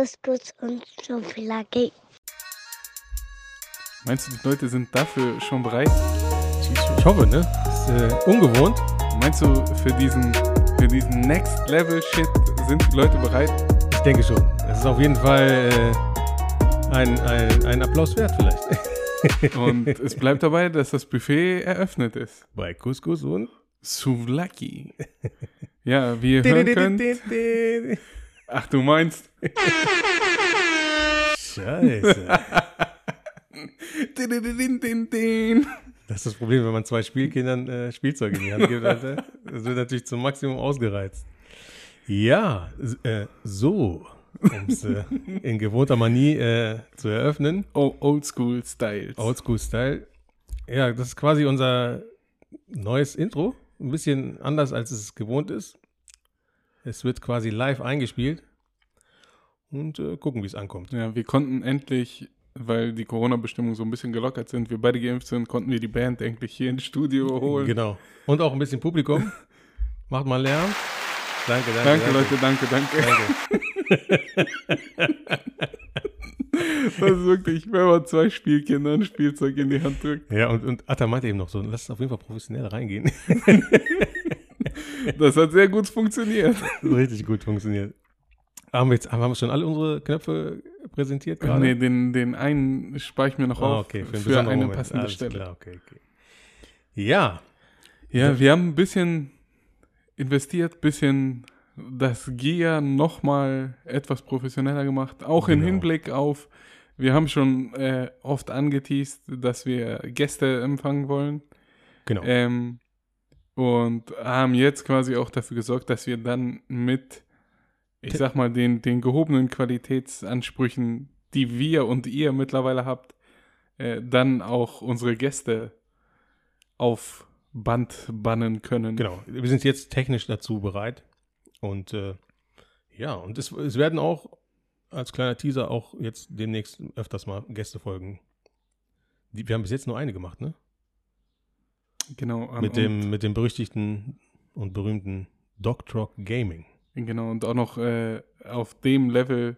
Couscous und Souvlaki. Meinst du, die Leute sind dafür schon bereit? Ich, hoffe, ne? Ist äh, ungewohnt. Meinst du, für diesen, für diesen Next Level Shit sind die Leute bereit? Ich denke schon. Es ist auf jeden Fall äh, ein, ein, ein Applaus wert vielleicht. Und es bleibt dabei, dass das Buffet eröffnet ist. Bei Couscous und Souvlaki. Ja, wie ihr hören könnt. Ach, du meinst. Scheiße. Din, din, din. Das ist das Problem, wenn man zwei Spielkindern äh, Spielzeug in die Hand gibt. Alter. Das wird natürlich zum Maximum ausgereizt. Ja, äh, so, um es äh, in gewohnter Manie äh, zu eröffnen. Oh, Oldschool Styles. Oldschool-Style. Ja, das ist quasi unser neues Intro. Ein bisschen anders, als es gewohnt ist. Es wird quasi live eingespielt. Und äh, gucken, wie es ankommt. Ja, wir konnten endlich, weil die Corona-Bestimmungen so ein bisschen gelockert sind, wir beide geimpft sind, konnten wir die Band endlich hier ins Studio holen. Genau. Und auch ein bisschen Publikum. Macht mal Lärm. Danke, danke. Danke, Leute, danke, danke. Danke. Das ist wirklich, wenn man zwei Spielkindern Spielzeug in die Hand drückt. Ja, und, und Atta meinte eben noch so, lass es auf jeden Fall professionell reingehen. Das hat sehr gut funktioniert. Richtig gut funktioniert. Haben wir jetzt haben wir schon alle unsere Knöpfe präsentiert gerade? Nee, den, den einen spare ich mir noch Ah, auf okay, für, besonderen eine Moment. passende Alles Stelle. Klar, okay, okay. Ja, Ja, wir haben ein bisschen investiert, ein bisschen das Gear nochmal etwas professioneller gemacht. Auch im Genau. Hinblick auf, wir haben schon äh, oft angeteased, dass wir Gäste empfangen wollen. genau. Ähm, und haben jetzt quasi auch dafür gesorgt, dass wir dann mit, ich sag mal, den, den gehobenen Qualitätsansprüchen, die wir und ihr mittlerweile habt, äh, dann auch unsere Gäste auf Band bannen können. Genau, wir sind jetzt technisch dazu bereit. Und äh, ja, und es, es werden auch als kleiner Teaser auch jetzt demnächst öfters mal Gäste folgen. Die, wir haben bis jetzt nur eine gemacht, ne? Genau. ähm, mit, dem, mit dem berüchtigten und berühmten Dogtrock Gaming. Genau, und auch noch äh, auf dem Level,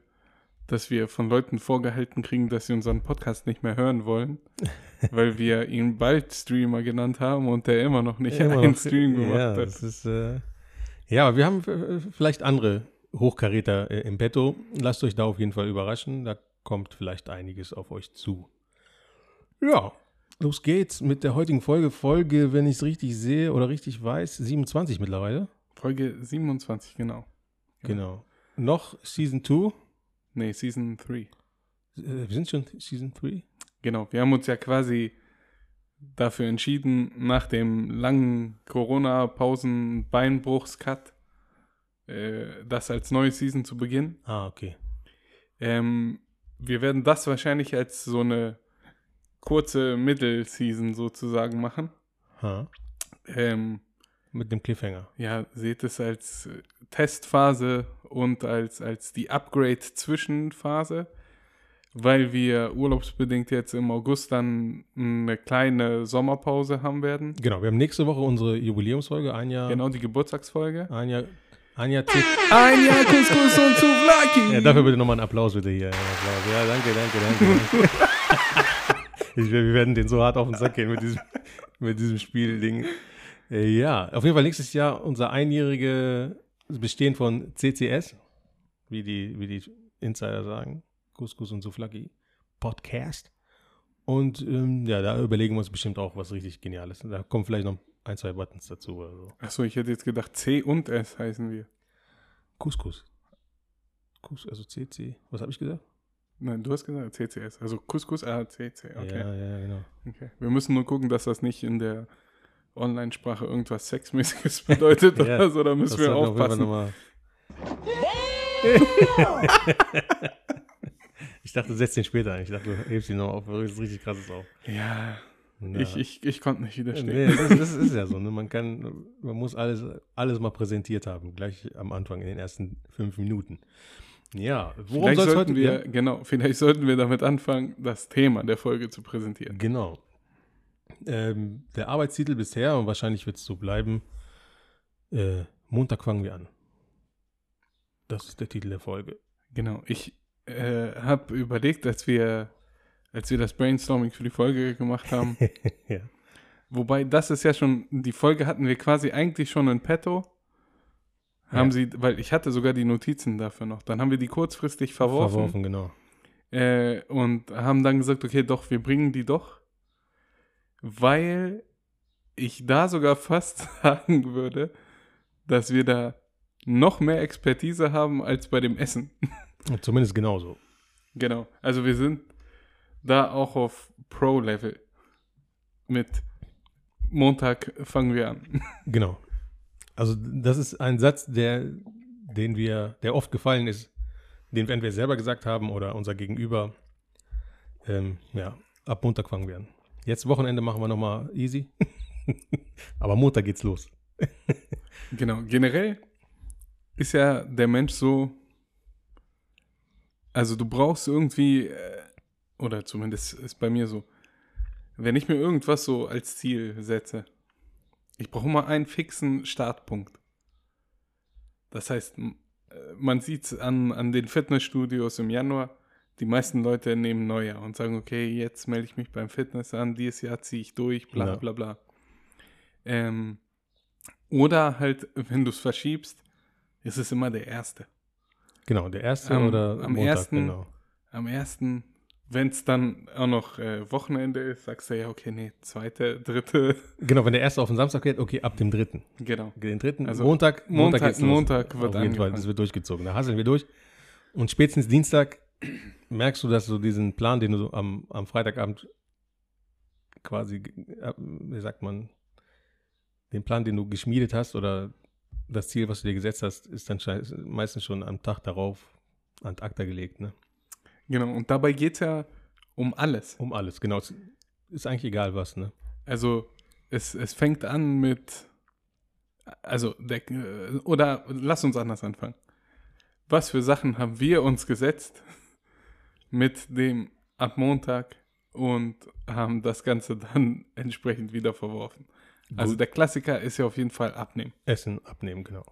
dass wir von Leuten vorgehalten kriegen, dass sie unseren Podcast nicht mehr hören wollen, weil wir ihn bald Streamer genannt haben und der immer noch nicht Immer einen noch- Stream gemacht ja, hat. Das ist, äh, ja, wir haben äh, vielleicht andere Hochkaräter äh, im Petto. Lasst euch da auf jeden Fall überraschen. Da kommt vielleicht einiges auf euch zu. Ja, los geht's mit der heutigen Folge. Folge, wenn ich es richtig sehe oder richtig weiß, 27 mittlerweile. Folge 27, genau. Genau. Noch Season 2. Nee, Season 3. Äh, wir sind schon Season 3. Genau, wir haben uns ja quasi dafür entschieden, nach dem langen Corona-Pausen-Beinbruchs-Cut äh, das als neue Season zu beginnen. Ah, okay. Ähm, wir werden das wahrscheinlich als so eine kurze Middle-Season sozusagen machen. Ha. Ähm, Mit dem Cliffhanger. ja, seht es als äh, Testphase und als, als die Upgrade-Zwischenphase, weil wir urlaubsbedingt jetzt im August dann eine kleine Sommerpause haben werden. Genau, wir haben nächste Woche unsere Jubiläumsfolge. Ein Jahr. Genau, die Geburtstagsfolge. Ein Jahr. Jahr Tipp. Jahr Couscous und Souvlaki! Ja, dafür bitte nochmal einen Applaus bitte hier. Applaus. Ja, danke, danke, danke. danke. wir werden den so hart auf den Sack gehen mit diesem, mit diesem Spielding. Äh, Ja, auf jeden Fall nächstes Jahr unser einjährige Bestehen von CCS, wie die, wie die Insider sagen. Couscous und Souflaki Podcast. Und ähm, ja, da überlegen wir uns bestimmt auch was richtig Geniales. Da kommen vielleicht noch ein, zwei Buttons dazu oder so. Achso, ich hätte jetzt gedacht, C und S heißen wir. Couscous. Couscous, also CC. Was habe ich gesagt? Nein, du hast gesagt CCS. Also Couscous, ah, CC. Okay. Ja, ja, genau. okay. Wir müssen nur gucken, dass das nicht in der Online-Sprache irgendwas Sexmäßiges bedeutet Ja, oder so. Da müssen wir auf aufpassen. Nochmal- ich dachte, du setzt den später ein. Ich dachte, du hebst ihn noch auf. Das ist richtig krasses auf. Ja, Ja. ich, ich, ich konnte nicht widerstehen. Nee, das, das ist ja so. Ne? Man kann, man muss alles, alles mal präsentiert haben. Gleich am Anfang, in den ersten fünf Minuten. Ja, worum Vielleicht sollten heute wir, gehen? genau, vielleicht sollten wir damit anfangen, das Thema der Folge zu präsentieren. Genau. Ähm, der Arbeitstitel bisher, und wahrscheinlich wird es so bleiben, äh, Montag fangen wir an. Das ist der Titel der Folge. Genau, ich äh, habe überlegt, als wir, als wir das Brainstorming für die Folge gemacht haben. Ja. Wobei, das ist ja schon, die Folge hatten wir quasi eigentlich schon in petto. Haben Ja. sie, weil ich hatte sogar die Notizen dafür noch. Dann haben wir die kurzfristig verworfen. Verworfen, genau. Äh, und haben dann gesagt, okay, doch, wir bringen die doch. Weil ich da sogar fast sagen würde, dass wir da noch mehr Expertise haben als bei dem Essen. Zumindest genauso. Genau. Also wir sind da auch auf Pro-Level. Mit Montag fangen wir an. Genau. Also das ist ein Satz, der, den wir, der oft gefallen ist, den wir selber gesagt haben oder unser Gegenüber. Ähm, ja, ab Montag fangen wir an. Jetzt Wochenende machen wir nochmal easy. Aber Montag geht's los. Genau. Generell ist ja der Mensch so, also du brauchst irgendwie, äh, oder zumindest ist bei mir so, wenn ich mir irgendwas so als Ziel setze, ich brauche immer einen fixen Startpunkt. Das heißt, äh, man sieht es an, an den Fitnessstudios im Januar, die meisten Leute nehmen Neujahr und sagen, okay, jetzt melde ich mich beim Fitness an, dieses Jahr ziehe ich durch, bla Ja. bla bla. Ähm, oder halt, wenn du es verschiebst, ist es immer der erste. Genau, der erste Am- oder am Montag, ersten- genau. Am ersten, wenn es dann auch noch äh, Wochenende ist, sagst du ja, okay, nee, zweite, dritte, Genau, wenn der erste auf den Samstag geht, okay, ab dem dritten. genau. Den dritten, Also Montag, Montag- los. Montag wird Auf jeden Fall, das wird durchgezogen. Da hasseln wir durch. Und spätestens Dienstag merkst du, dass du diesen Plan, den du so am, am Freitagabend quasi, wie sagt man, den Plan, den du geschmiedet hast oder das Ziel, was du dir gesetzt hast, ist dann meistens schon am Tag darauf an acta gelegt, ne? Genau, und dabei geht es ja um alles. Um alles, genau. Es ist eigentlich egal was, ne? Also es, es fängt an mit, also, der, oder lass uns anders anfangen. Was für Sachen haben wir uns gesetzt mit dem ab Montag und haben das Ganze dann entsprechend wieder verworfen? Also Gut. der Klassiker ist ja auf jeden Fall abnehmen. Essen abnehmen, genau.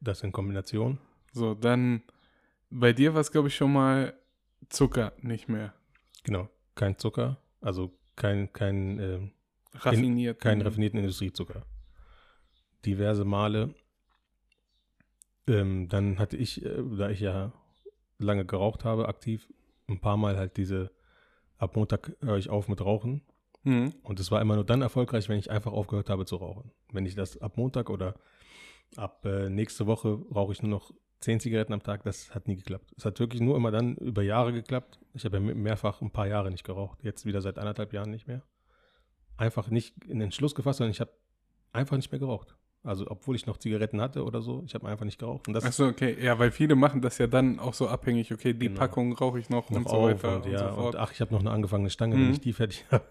Das in Kombination. So, dann bei dir war es, glaube ich, schon mal Zucker nicht mehr Genau. Kein Zucker, also kein, kein, ähm, raffiniert. keinen raffinierten Industriezucker. Diverse Male. Ähm, dann hatte ich, äh, da ich ja lange geraucht habe, aktiv, ein paar Mal halt diese, ab Montag höre ich auf mit Rauchen. Mhm. Und es war immer nur dann erfolgreich, wenn ich einfach aufgehört habe zu rauchen. Wenn ich das ab Montag oder ab äh, nächste Woche rauche ich nur noch zehn Zigaretten am Tag, das hat nie geklappt. Es hat wirklich nur immer dann über Jahre geklappt. Ich habe ja me- mehrfach ein paar Jahre nicht geraucht, jetzt wieder seit anderthalb Jahren nicht mehr. Einfach nicht in den Entschluss gefasst, sondern ich habe einfach nicht mehr geraucht. Also obwohl ich noch Zigaretten hatte oder so, ich habe einfach nicht geraucht. Und Achso, okay. Ja, weil viele machen das ja dann auch so abhängig, okay, die Genau. Packung rauche ich noch, noch und so weiter und, und, ja, so und ach, ich habe noch eine angefangene Stange, Mhm. wenn ich die fertig habe.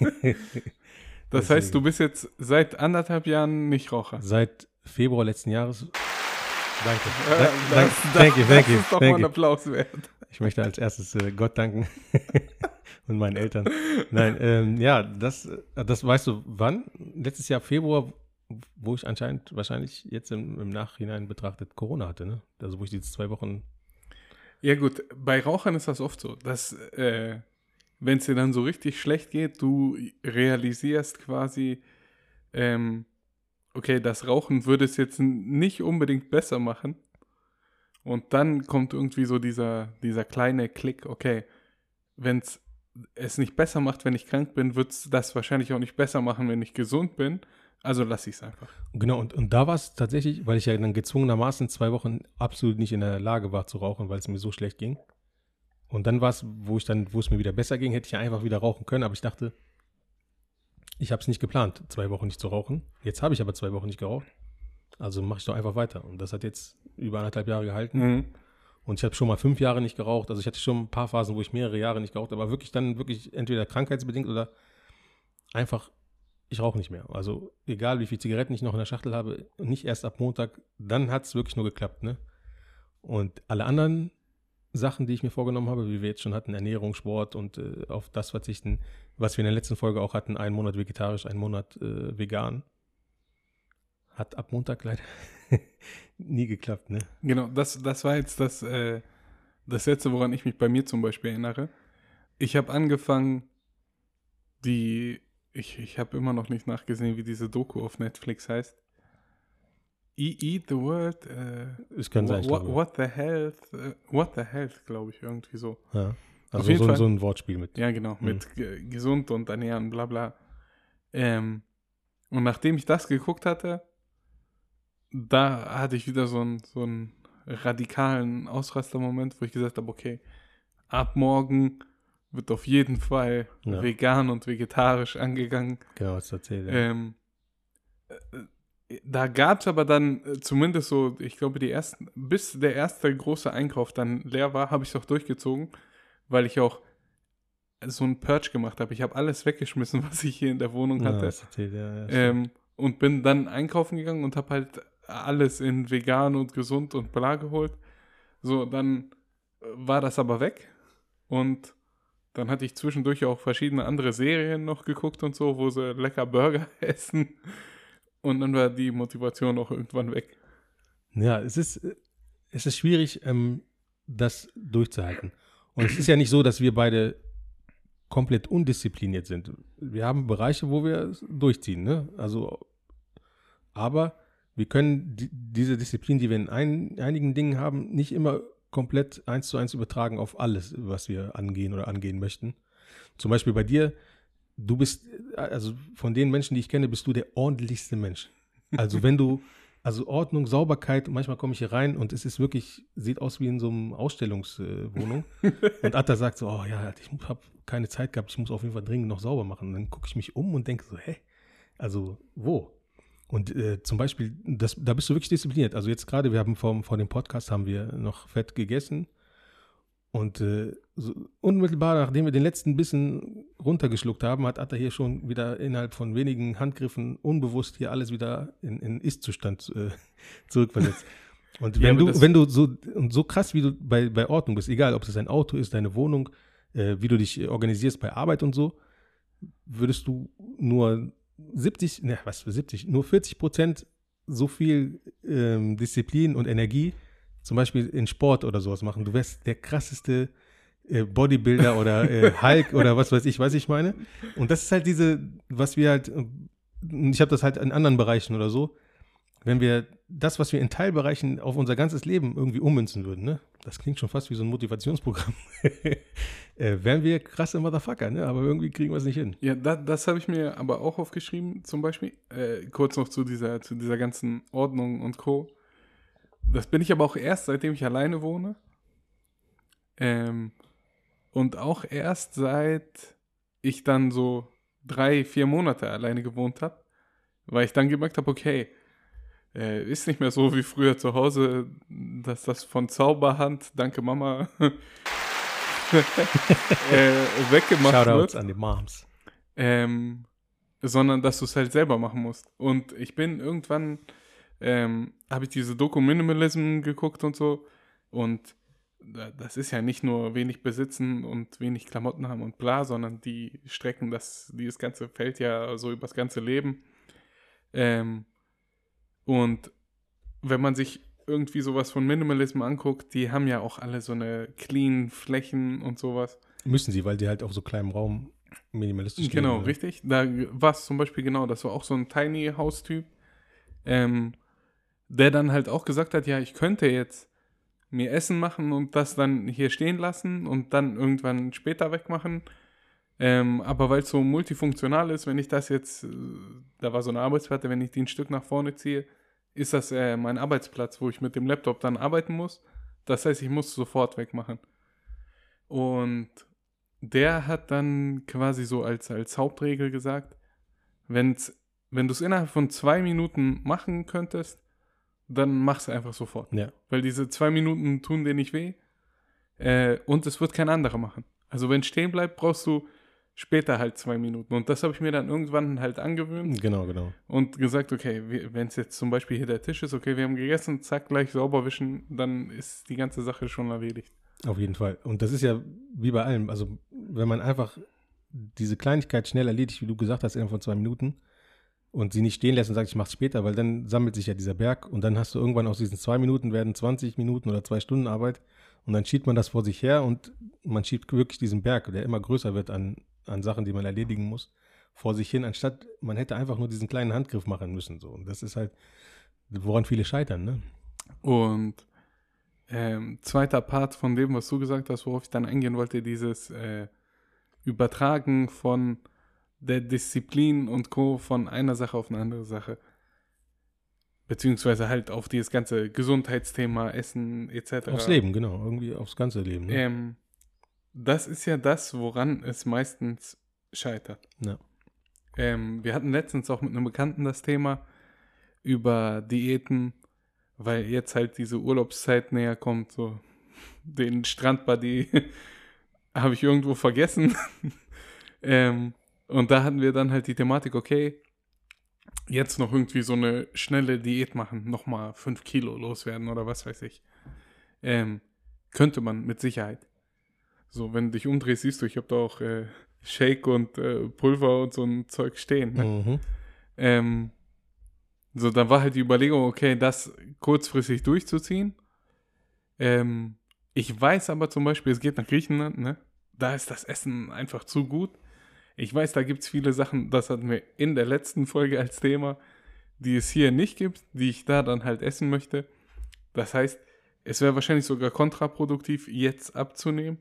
das heißt, du bist jetzt seit anderthalb Jahren nicht Raucher. Seit Februar letzten Jahres. Danke. Da- das- danke, das- thank you, thank you, Das ist doch mal thank ein you. Applaus wert. Ich möchte als erstes äh, Gott danken und meinen Eltern. Nein, ähm, ja, das, äh, das weißt du wann? Letztes Jahr Februar, wo ich anscheinend wahrscheinlich jetzt im, im Nachhinein betrachtet Corona hatte, ne? Also wo ich diese zwei Wochen. Ja gut, bei Rauchern ist das oft so, dass äh, wenn es dir dann so richtig schlecht geht, du realisierst quasi, ähm, okay, das Rauchen würde es jetzt nicht unbedingt besser machen. Und dann kommt irgendwie so dieser, dieser kleine Klick, okay, wenn es es nicht besser macht, wenn ich krank bin, wird es das wahrscheinlich auch nicht besser machen, wenn ich gesund bin. Also lasse ich es einfach. Genau, und, und da war es tatsächlich, weil ich ja dann gezwungenermaßen zwei Wochen absolut nicht in der Lage war zu rauchen, weil es mir so schlecht ging. Und dann war es, wo ich dann, wo es mir wieder besser ging, hätte ich ja einfach wieder rauchen können, aber ich dachte, ich habe es nicht geplant, zwei Wochen nicht zu rauchen. Jetzt habe ich aber zwei Wochen nicht geraucht. Also mache ich doch einfach weiter. Und das hat jetzt über anderthalb Jahre gehalten. Mhm. Und ich habe schon mal fünf Jahre nicht geraucht. Also ich hatte schon ein paar Phasen, wo ich mehrere Jahre nicht geraucht habe, aber wirklich dann wirklich entweder krankheitsbedingt oder einfach, ich rauche nicht mehr. Also egal, wie viele Zigaretten ich noch in der Schachtel habe, nicht erst ab Montag, dann hat es wirklich nur geklappt. Ne? Und alle anderen Sachen, die ich mir vorgenommen habe, wie wir jetzt schon hatten, Ernährung, Sport und äh, auf das verzichten, was wir in der letzten Folge auch hatten, einen Monat vegetarisch, einen Monat äh, vegan, hat ab Montag leider nie geklappt. Ne? Genau, das, das war jetzt das, äh, das letzte, woran ich mich bei mir zum Beispiel erinnere, ich habe angefangen, die, ich, ich habe immer noch nicht nachgesehen, wie diese Doku auf Netflix heißt. Eat the World, äh, Es kann sein, ich what, what the Health, äh, What the Health, glaube ich, irgendwie so. Ja. Auf Also jeden so, Fall. so ein Wortspiel mit. Ja, genau, Mhm. mit ge- gesund und ernähren, bla bla. Ähm, und nachdem ich das geguckt hatte, da hatte ich wieder so einen so einen radikalen Ausrastermoment, wo ich gesagt habe, okay, ab morgen wird auf jeden Fall Ja. vegan und vegetarisch angegangen. Genau, was erzählt. Ja. Ähm, äh, da gab es aber dann äh, zumindest so, ich glaube, die ersten, bis der erste große Einkauf dann leer war, habe ich es auch durchgezogen, weil ich auch so einen Purge gemacht habe. Ich habe alles weggeschmissen, was ich hier in der Wohnung ja, hatte. erzählt, ja, ja, stimmt. ähm, und bin dann einkaufen gegangen und habe halt alles in vegan und gesund und bla geholt. So, dann äh, war das aber weg. Und dann hatte ich zwischendurch auch verschiedene andere Serien noch geguckt und so, wo sie lecker Burger essen. Und dann war die Motivation auch irgendwann weg. Ja, es ist, es ist schwierig, ähm, das durchzuhalten. Und es ist ja nicht so, dass wir beide komplett undiszipliniert sind. Wir haben Bereiche, wo wir es durchziehen, ne? Also, aber wir können die, diese Disziplin, die wir in ein, einigen Dingen haben, nicht immer komplett eins zu eins übertragen auf alles, was wir angehen oder angehen möchten. Zum Beispiel bei dir, du bist, äh, also von den Menschen, die ich kenne, bist du der ordentlichste Mensch. Also wenn du, also Ordnung, Sauberkeit, manchmal komme ich hier rein und es ist wirklich, sieht aus wie in so einem Ausstellungswohnung. und Atta sagt so, oh ja, ich habe keine Zeit gehabt, ich muss auf jeden Fall dringend noch sauber machen. Und dann gucke ich mich um und denke so, hä? Also wo? Und äh, zum Beispiel, das, da bist du wirklich diszipliniert. Also jetzt gerade, wir haben vor, vor dem Podcast haben wir noch fett gegessen. Und äh, so unmittelbar, nachdem wir den letzten Bissen runtergeschluckt haben, hat Atta hier schon wieder innerhalb von wenigen Handgriffen unbewusst hier alles wieder in, in Ist-Zustand äh, zurückversetzt. Und Ja, wenn aber du, wenn du so, und so krass, wie du bei, bei Ordnung bist, egal ob es dein Auto ist, deine Wohnung, äh, wie du dich organisierst bei Arbeit und so, würdest du nur 70, ne, was für 70, nur 40 Prozent so viel ähm, Disziplin und Energie zum Beispiel in Sport oder sowas machen. Du wärst der krasseste äh, Bodybuilder oder äh, Hulk oder was weiß ich, was ich meine. Und das ist halt diese, was wir halt, äh, ich habe das halt in anderen Bereichen oder so, wenn wir das, was wir in Teilbereichen auf unser ganzes Leben irgendwie ummünzen würden, ne? Das klingt schon fast wie so ein Motivationsprogramm. äh, wären wir krasse Motherfucker, ne? Aber irgendwie kriegen wir es nicht hin. Ja, da, das habe ich mir aber auch aufgeschrieben, zum Beispiel. Äh, kurz noch zu dieser, zu dieser ganzen Ordnung und Co. Das bin ich aber auch erst, seitdem ich alleine wohne. Ähm, und auch erst seit ich dann so drei, vier Monate alleine gewohnt habe, weil ich dann gemerkt habe, okay, äh, ist nicht mehr so wie früher zu Hause, dass das von Zauberhand, danke Mama, äh, weggemacht Shoutouts wird an die Moms. ähm, sondern dass du es halt selber machen musst. Und ich bin irgendwann, ähm, habe ich diese Doku Minimalism geguckt und so. Und da- das ist ja nicht nur wenig besitzen und wenig Klamotten haben und bla, sondern die strecken das, dieses ganze Feld ja so übers ganze Leben. Ähm, und wenn man sich irgendwie sowas von Minimalism anguckt, die haben ja auch alle so eine clean Flächen und sowas. Müssen sie, weil die halt auf so kleinem Raum minimalistisch Genau, leben, richtig. Da war es zum Beispiel genau, das war auch so ein Tiny House-Typ, ähm, der dann halt auch gesagt hat, ja, ich könnte jetzt mir Essen machen und das dann hier stehen lassen und dann irgendwann später wegmachen. Ähm, aber weil es so multifunktional ist, wenn ich das jetzt, äh, da war so eine Arbeitsplatte, wenn ich die ein Stück nach vorne ziehe, ist das äh, mein Arbeitsplatz, wo ich mit dem Laptop dann arbeiten muss. Das heißt, ich muss sofort wegmachen. Und der hat dann quasi so als, als Hauptregel gesagt, wenn's, wenn du es innerhalb von zwei Minuten machen könntest, dann mach's einfach sofort. Ja. Weil diese zwei Minuten tun dir nicht weh äh, und es wird kein anderer machen. Also wenn stehen bleibt, brauchst du später halt zwei Minuten. Und das habe ich mir dann irgendwann halt angewöhnt Genau, genau. und gesagt, okay, wenn es jetzt zum Beispiel hier der Tisch ist, okay, wir haben gegessen, zack, gleich sauber wischen, dann ist die ganze Sache schon erledigt. Auf jeden Fall. Und das ist ja wie bei allem. Also, wenn man einfach diese Kleinigkeit schnell erledigt, wie du gesagt hast, innerhalb von zwei Minuten und sie nicht stehen lässt und sagt, ich mach's später, weil dann sammelt sich ja dieser Berg und dann hast du irgendwann aus diesen zwei Minuten werden 20 Minuten oder zwei Stunden Arbeit Und dann schiebt man das vor sich her und man schiebt wirklich diesen Berg, der immer größer wird an, an Sachen, die man erledigen muss, vor sich hin, anstatt man hätte einfach nur diesen kleinen Handgriff machen müssen. So. Und das ist halt, woran viele scheitern, ne? Und ähm, zweiter Part von dem, was du gesagt hast, worauf ich dann eingehen wollte, dieses äh, Übertragen von der Disziplin und Co. von einer Sache auf eine andere Sache. Beziehungsweise halt auf dieses ganze Gesundheitsthema, Essen etc. Aufs Leben, genau. Irgendwie aufs ganze Leben. Ne? Ähm, das ist ja das, woran es meistens scheitert. Ja. Ähm, wir hatten letztens auch mit einem Bekannten das Thema über Diäten, weil jetzt halt diese Urlaubszeit näher kommt. So den Strandbuddy habe ich irgendwo vergessen. ähm, und da hatten wir dann halt die Thematik, okay, jetzt noch irgendwie so eine schnelle Diät machen, nochmal fünf Kilo loswerden oder was weiß ich. Ähm, könnte man mit Sicherheit. So, wenn du dich umdrehst, siehst du, ich habe da auch äh, Shake und äh, Pulver und so ein Zeug stehen. Ne? Mhm. Ähm, so, dann war halt die Überlegung, okay, das kurzfristig durchzuziehen. Ähm, ich weiß aber zum Beispiel, es geht nach Griechenland, ne? Da ist das Essen einfach zu gut. Ich weiß, da gibt es viele Sachen, das hatten wir in der letzten Folge als Thema, die es hier nicht gibt, die ich da dann halt essen möchte. Das heißt, es wäre wahrscheinlich sogar kontraproduktiv, jetzt abzunehmen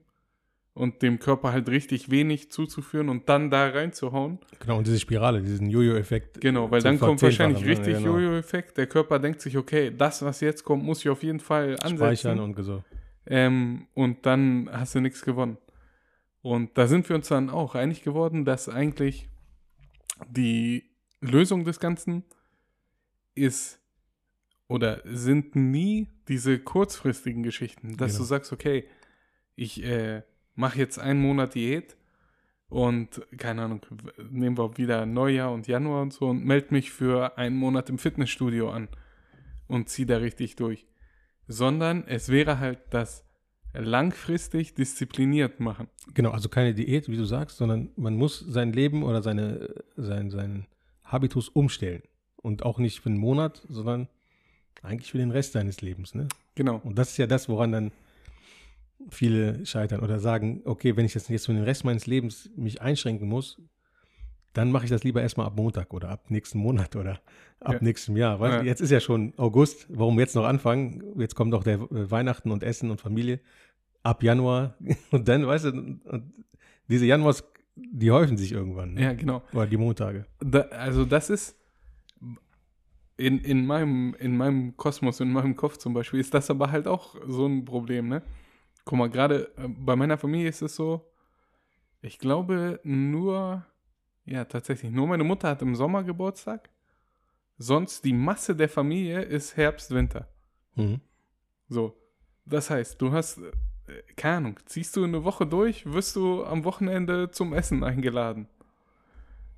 und dem Körper halt richtig wenig zuzuführen und dann da reinzuhauen. Genau, und diese Spirale, diesen Jojo-Effekt. Genau, weil dann kommt wahrscheinlich ne? richtig Genau. Jojo-Effekt. Der Körper denkt sich, okay, das, was jetzt kommt, muss ich auf jeden Fall ansetzen. Speichern und so. Ähm, und dann hast du nichts gewonnen. Und da sind wir uns dann auch einig geworden, dass eigentlich die Lösung des Ganzen ist oder sind nie diese kurzfristigen Geschichten, dass Genau. du sagst, okay, ich äh, mache jetzt einen Monat Diät und keine Ahnung, nehmen wir wieder Neujahr und Januar und so und melde mich für einen Monat im Fitnessstudio an und zieh da richtig durch. Sondern es wäre halt das langfristig diszipliniert machen. Genau, also keine Diät, wie du sagst, sondern man muss sein Leben oder seine, sein, seinen Habitus umstellen. Und auch nicht für einen Monat, sondern eigentlich für den Rest seines Lebens. Ne? Genau. Und das ist ja das, woran dann viele scheitern oder sagen, okay, wenn ich jetzt jetzt für den Rest meines Lebens mich einschränken muss, dann mache ich das lieber erstmal ab Montag oder ab nächsten Monat oder ab Ja. nächstem Jahr. Weißt, du, Ja. Jetzt ist ja schon August, warum jetzt noch anfangen? Jetzt kommt doch der äh, Weihnachten und Essen und Familie ab Januar und dann, weißt du, diese Januars, die häufen sich irgendwann. Ne? Ja, genau. Oder die Montage. Da, also das ist in, in, meinem, in meinem Kosmos, in meinem Kopf zum Beispiel, ist das aber halt auch so ein Problem, ne? Guck mal, gerade äh, bei meiner Familie ist es so, ich glaube nur, ja tatsächlich, nur meine Mutter hat im Sommer Geburtstag, sonst die Masse der Familie ist Herbst, Winter. Mhm. So, das heißt, du hast, äh, keine Ahnung, ziehst du eine Woche durch, wirst du am Wochenende zum Essen eingeladen.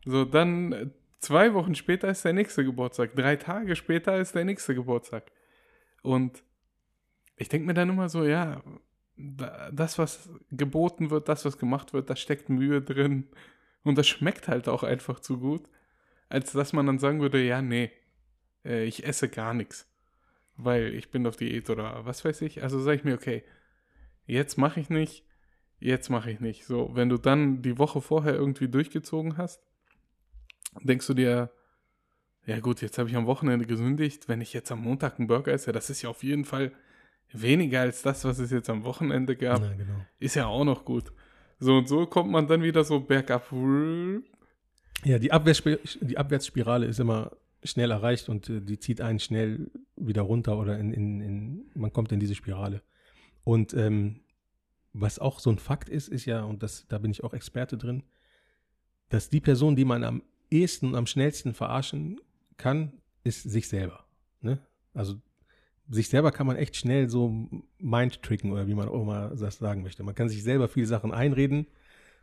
So, dann äh, zwei Wochen später ist der nächste Geburtstag, drei Tage später ist der nächste Geburtstag. Und ich denke mir dann immer so, ja, da- das, was geboten wird, das, was gemacht wird, da steckt Mühe drin. Und das schmeckt halt auch einfach zu gut, als dass man dann sagen würde, ja, nee, äh, ich esse gar nichts weil ich bin auf Diät oder was weiß ich. Also sage ich mir, okay, jetzt mache ich nicht, jetzt mache ich nicht. So, wenn du dann die Woche vorher irgendwie durchgezogen hast, denkst du dir, ja gut, jetzt habe ich am Wochenende gesündigt, wenn ich jetzt am Montag einen Burger esse, das ist ja auf jeden Fall weniger als das, was es jetzt am Wochenende gab. Ja, genau. Ist ja auch noch gut. So und so kommt man dann wieder so bergab. Ja, die, Abwärtsspir die Abwärtsspirale ist immer schnell erreicht und äh, die zieht einen schnell wieder runter oder in, in, in, man kommt in diese Spirale. Und ähm, was auch so ein Fakt ist, ist ja, und das, da bin ich auch Experte drin, dass die Person, die man am ehesten und am schnellsten verarschen kann, ist sich selber. Ne? Also sich selber kann man echt schnell so mind-tricken oder wie man auch immer das sagen möchte. Man kann sich selber viele Sachen einreden,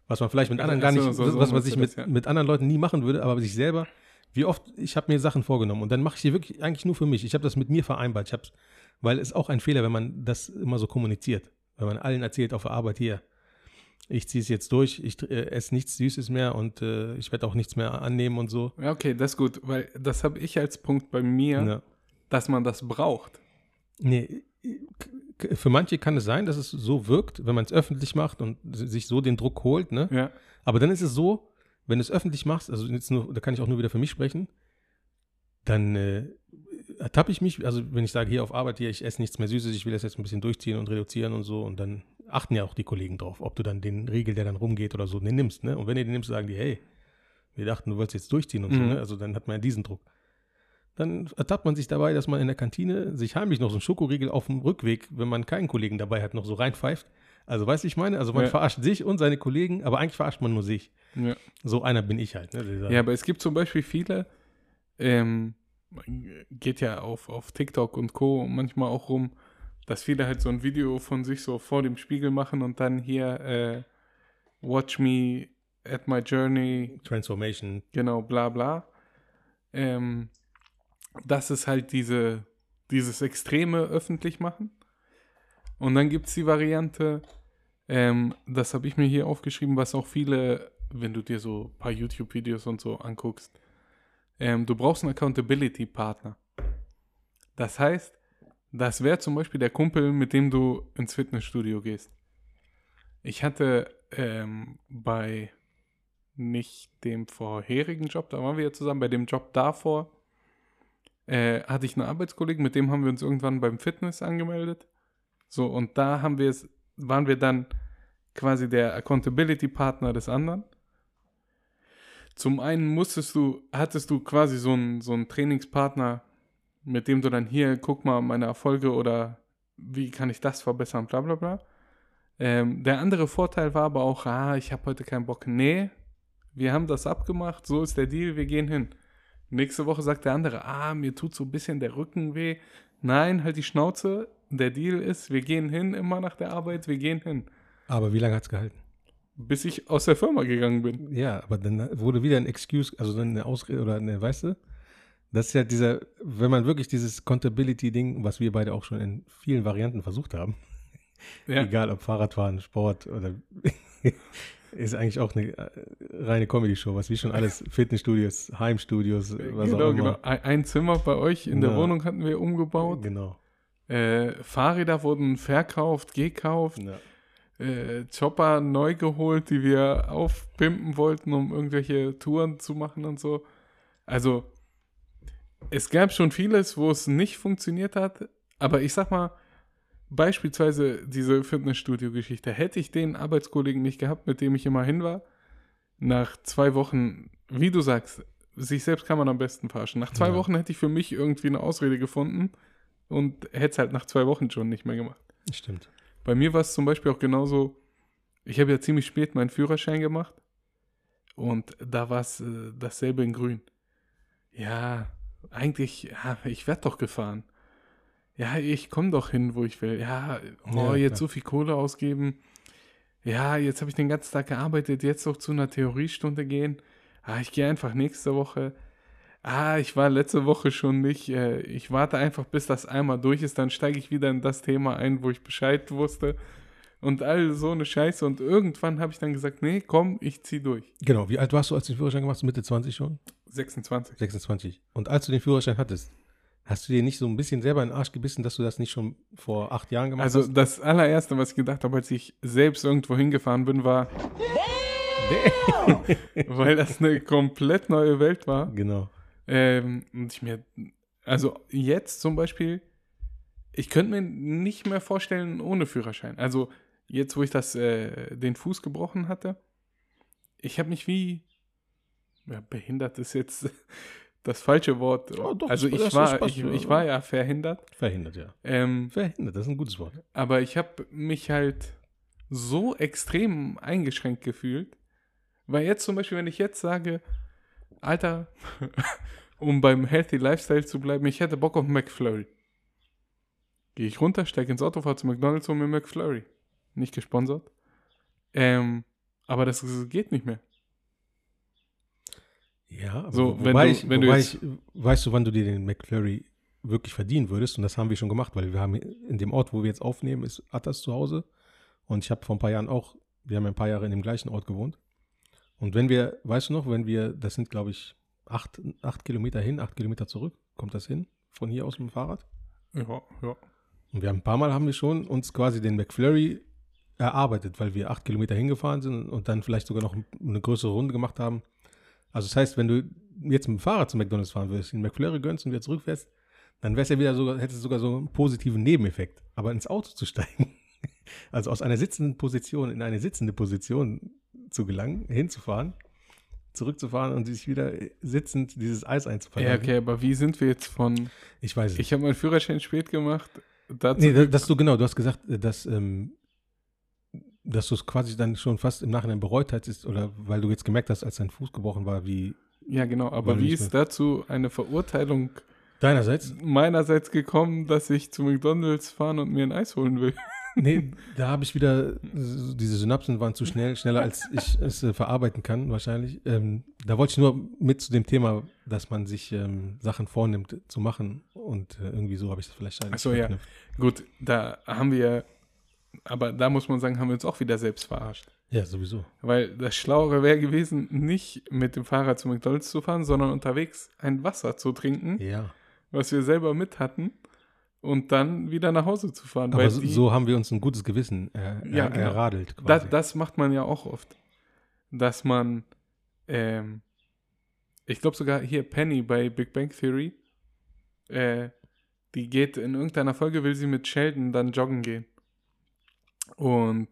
was man vielleicht mit anderen gar so, nicht, so- so was man sich mit, das, ja. mit anderen Leuten nie machen würde, aber sich selber, wie oft, ich habe mir Sachen vorgenommen und dann mache ich die wirklich eigentlich nur für mich. Ich habe das mit mir vereinbart. Ich hab's, weil es ist auch ein Fehler, wenn man das immer so kommuniziert. Wenn man allen erzählt auf der Arbeit hier, ich ziehe es jetzt durch, ich äh, esse nichts Süßes mehr und äh, ich werde auch nichts mehr annehmen und so. Ja, okay, das ist gut, weil das habe ich als Punkt bei mir, Ja. dass man das braucht. Nee, für manche kann es sein, dass es so wirkt, wenn man es öffentlich macht und sich so den Druck holt, ne? Ja. Aber dann ist es so, wenn du es öffentlich machst, also jetzt nur, da kann ich auch nur wieder für mich sprechen, dann äh, ertappe ich mich, also wenn ich sage, hier auf Arbeit, hier, ich esse nichts mehr Süßes, ich will das jetzt ein bisschen durchziehen und reduzieren und so, und dann achten ja auch die Kollegen drauf, ob du dann den Riegel, der dann rumgeht oder so, den nimmst, ne? Und wenn du den nimmst, sagen die, hey, wir dachten, du wolltest jetzt durchziehen und so, Mhm. ne? Also dann hat man ja diesen Druck. Dann ertappt man sich dabei, dass man in der Kantine sich heimlich noch so einen Schokoriegel auf dem Rückweg, wenn man keinen Kollegen dabei hat, noch so reinpfeift. Also weißt du, ich meine? Also man Ja. verarscht sich und seine Kollegen, aber eigentlich verarscht man nur sich. Ja. So einer bin ich halt. Ne? Ja, aber es gibt zum Beispiel viele, ähm, geht ja auf, auf TikTok und Co. manchmal auch rum, dass viele halt so ein Video von sich so vor dem Spiegel machen und dann hier äh, Watch me at my journey, Transformation. genau, bla bla. Ähm, das ist halt diese, dieses extreme öffentlich machen. Und dann gibt es die Variante, ähm, das habe ich mir hier aufgeschrieben, was auch viele, wenn du dir so ein paar YouTube-Videos und so anguckst, ähm, du brauchst einen Accountability-Partner. Das heißt, das wäre zum Beispiel der Kumpel, mit dem du ins Fitnessstudio gehst. Ich hatte ähm, bei nicht dem vorherigen Job, da waren wir ja zusammen, bei dem Job davor, äh, hatte ich einen Arbeitskollegen, mit dem haben wir uns irgendwann beim Fitness angemeldet. So, und da haben wir es, waren wir dann quasi der Accountability-Partner des anderen. Zum einen musstest du, hattest du quasi so einen, so einen Trainingspartner, mit dem du dann hier, guck mal, meine Erfolge oder wie kann ich das verbessern, bla bla bla. Ähm, der andere Vorteil war aber auch, ah, ich habe heute keinen Bock. Nee, wir haben das abgemacht, so ist der Deal, wir gehen hin. Nächste Woche sagt der andere, ah, mir tut so ein bisschen der Rücken weh. Nein, halt die Schnauze. Der Deal ist, wir gehen hin, immer nach der Arbeit, wir gehen hin. Aber wie lange hat es gehalten? Bis ich aus der Firma gegangen bin. Ja, aber dann wurde wieder ein Excuse, also dann eine Ausrede oder eine, weißt du? Das ist ja dieser, wenn man wirklich dieses Accountability-Ding, was wir beide auch schon in vielen Varianten versucht haben, Ja, egal ob Fahrradfahren, Sport oder ist eigentlich auch eine äh, reine Comedy-Show, was wie schon alles Fitnessstudios, Heimstudios, was genau, auch genau. immer. Ein, ein Zimmer bei euch in der Ja. Wohnung hatten wir umgebaut. Genau. Äh, Fahrräder wurden verkauft, gekauft. Ja. äh, Chopper neu geholt, die wir aufpimpen wollten, um irgendwelche Touren zu machen und so. Also, es gab schon vieles, wo es nicht funktioniert hat, aber ich sag mal, beispielsweise diese Fitnessstudio-Geschichte, hätte ich den Arbeitskollegen nicht gehabt, mit dem ich immer hin war, nach zwei Wochen, wie du sagst, sich selbst kann man am besten verarschen. Nach zwei Ja. Wochen hätte ich für mich irgendwie eine Ausrede gefunden und hätte es halt nach zwei Wochen schon nicht mehr gemacht. Stimmt. Bei mir war es zum Beispiel auch genauso, ich habe ja ziemlich spät meinen Führerschein gemacht und da war es äh, dasselbe in grün. Ja, eigentlich, ja, ich werde doch gefahren. Ja, ich komme doch hin, wo ich will. Ja, oh, Ja, jetzt so viel Kohle ausgeben. Ja, jetzt habe ich den ganzen Tag gearbeitet, jetzt doch zu einer Theoriestunde gehen. Ah, ich gehe einfach nächste Woche. Ah, ich war letzte Woche schon nicht. Äh, ich warte einfach, bis das einmal durch ist, dann steige ich wieder in das Thema ein, wo ich Bescheid wusste. Und all so eine Scheiße. Und irgendwann habe ich dann gesagt, nee, komm, ich zieh durch. Genau. Wie alt warst du, als du den Führerschein gemacht hast? Mitte 20 schon? 26. 26. Und als du den Führerschein hattest, hast du dir nicht so ein bisschen selber in den Arsch gebissen, dass du das nicht schon vor acht Jahren gemacht Also hast? das allererste, was ich gedacht habe, als ich selbst irgendwo hingefahren bin, war, weil das eine komplett neue Welt war. Genau. Ähm, und ich mir, also jetzt zum Beispiel, ich könnte mir nicht mehr vorstellen ohne Führerschein. Also jetzt, wo ich das, äh, den Fuß gebrochen hatte, ich habe mich wie, ja, behindert ist jetzt das falsche Wort. Oh, doch, also ich war, ich, ja. ich war ja verhindert. Verhindert, ja. Ähm, Verhindert, das ist ein gutes Wort. aber ich habe mich halt so extrem eingeschränkt gefühlt. Weil jetzt zum Beispiel, wenn ich jetzt sage, Alter, um beim Healthy Lifestyle zu bleiben, ich hätte Bock auf McFlurry. Gehe ich runter, steige ins Auto, fahre zu McDonalds und mir McFlurry. Nicht gesponsert. Ähm, aber das geht nicht mehr. Ja, aber So, wenn wobei du- ich, wenn du jetzt- ich, weißt du, wann du dir den McFlurry wirklich verdienen würdest? Und das haben wir schon gemacht, weil wir haben in dem Ort, wo wir jetzt aufnehmen, ist Attas zu Hause. Und ich habe vor ein paar Jahren auch, wir haben ein paar Jahre in dem gleichen Ort gewohnt. Und wenn wir, weißt du noch, wenn wir, das sind glaube ich acht, acht Kilometer hin, acht Kilometer zurück, kommt das hin, von hier aus mit dem Fahrrad? Ja, ja. Und wir haben ein paar Mal haben wir schon uns quasi den McFlurry erarbeitet, weil wir acht Kilometer hingefahren sind und dann vielleicht sogar noch eine größere Runde gemacht haben. Also das heißt, wenn du jetzt mit dem Fahrrad zu McDonalds fahren würdest, den McFlurry gönnst und wieder zurückfährst, dann wäre es ja wieder sogar, hätte es sogar so einen positiven Nebeneffekt. Aber ins Auto zu steigen, also aus einer sitzenden Position in eine sitzende Position zu gelangen, hinzufahren, zurückzufahren und sich wieder sitzend dieses Eis Ja, einzuverleiben. okay, aber wie sind wir jetzt von. Ich weiß es. Ich habe meinen Führerschein spät gemacht. Dazu Nee, da- dass du genau, du hast gesagt, dass, ähm, dass du es quasi dann schon fast im Nachhinein bereut hattest oder weil du jetzt gemerkt hast, als dein Fuß gebrochen war, wie ja, genau. Aber wie ist dazu eine Verurteilung deinerseits. meinerseits gekommen, dass ich zu McDonalds fahren und mir ein Eis holen will? Nee, da habe ich wieder, diese Synapsen waren zu schnell, schneller als ich es äh, verarbeiten kann, wahrscheinlich. Ähm, da wollte ich nur mit zu dem Thema, dass man sich ähm, Sachen vornimmt zu machen und äh, irgendwie so habe ich das vielleicht Ach so, ja. Gut, da haben wir. Aber da muss man sagen, haben wir uns auch wieder selbst verarscht. Ja, sowieso. Weil das Schlauere wäre gewesen, nicht mit dem Fahrrad zu McDonalds zu fahren, sondern unterwegs ein Wasser zu trinken, Ja. was wir selber mit hatten, und dann wieder nach Hause zu fahren. Aber weil so, die, so haben wir uns ein gutes Gewissen äh, Ja, genau. erradelt quasi. das macht man ja auch oft. Dass man, ähm, ich glaube sogar hier Penny bei Big Bang Theory, äh, die geht in irgendeiner Folge, will sie mit Sheldon dann joggen gehen. Und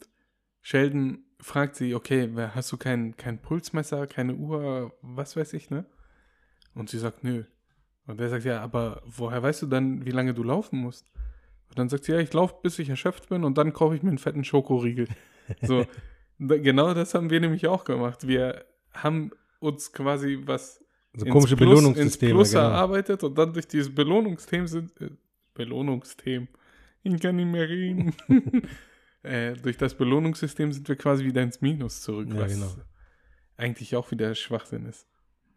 Sheldon fragt sie, okay, hast du kein, kein Pulsmesser, keine Uhr, was weiß ich, ne? Und sie sagt, nö. Und er sagt, ja, aber woher weißt du dann, wie lange du laufen musst? Und dann sagt sie, ja, ich laufe, bis ich erschöpft bin und dann kaufe ich mir einen fetten Schokoriegel. So, genau das haben wir nämlich auch gemacht. Wir haben uns quasi was so ins komische Plus- Belohnungssysteme. ins Plus genau. erarbeitet und dann durch dieses Belohnungsthemen sind äh, Belohnungsthemen. Ich kann nicht mehr reden. Äh, durch das Belohnungssystem sind wir quasi wieder ins Minus zurück, Ja, was genau. eigentlich auch wieder Schwachsinn ist.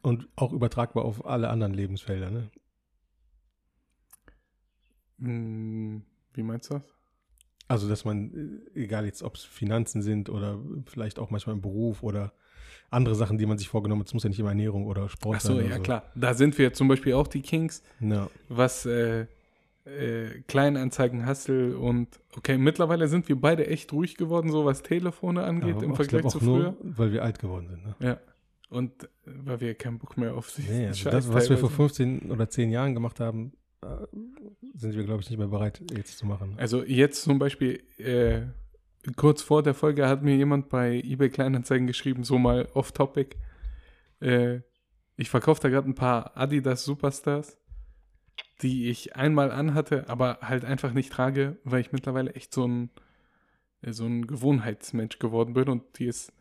Und auch übertragbar auf alle anderen Lebensfelder, ne? Hm, wie meinst du das? Also, dass man, äh, egal jetzt, ob es Finanzen sind oder vielleicht auch manchmal im Beruf oder andere Sachen, die man sich vorgenommen hat, es muss ja nicht immer Ernährung oder Sport Ach so, sein. ja oder klar. Da sind wir zum Beispiel auch die Kings, Ja. was äh, äh, Kleinanzeigen, Hustle und okay, mittlerweile sind wir beide echt ruhig geworden, so was Telefone angeht Aber im ich Vergleich zu auch nur, früher. weil wir alt geworden sind. Ne? Ja. Und äh, weil wir keinen Bock mehr auf sich Nee, also das, was wir vor teilweise- 15 oder 10 Jahren gemacht haben, äh, sind wir, glaube ich, nicht mehr bereit, jetzt zu machen. Also jetzt zum Beispiel, äh, kurz vor der Folge hat mir jemand bei eBay Kleinanzeigen geschrieben, so mal off-topic. Äh, ich verkaufe da gerade ein paar Adidas Superstars, die ich einmal anhatte, aber halt einfach nicht trage, weil ich mittlerweile echt so ein, äh, so ein Gewohnheitsmensch geworden bin und die ist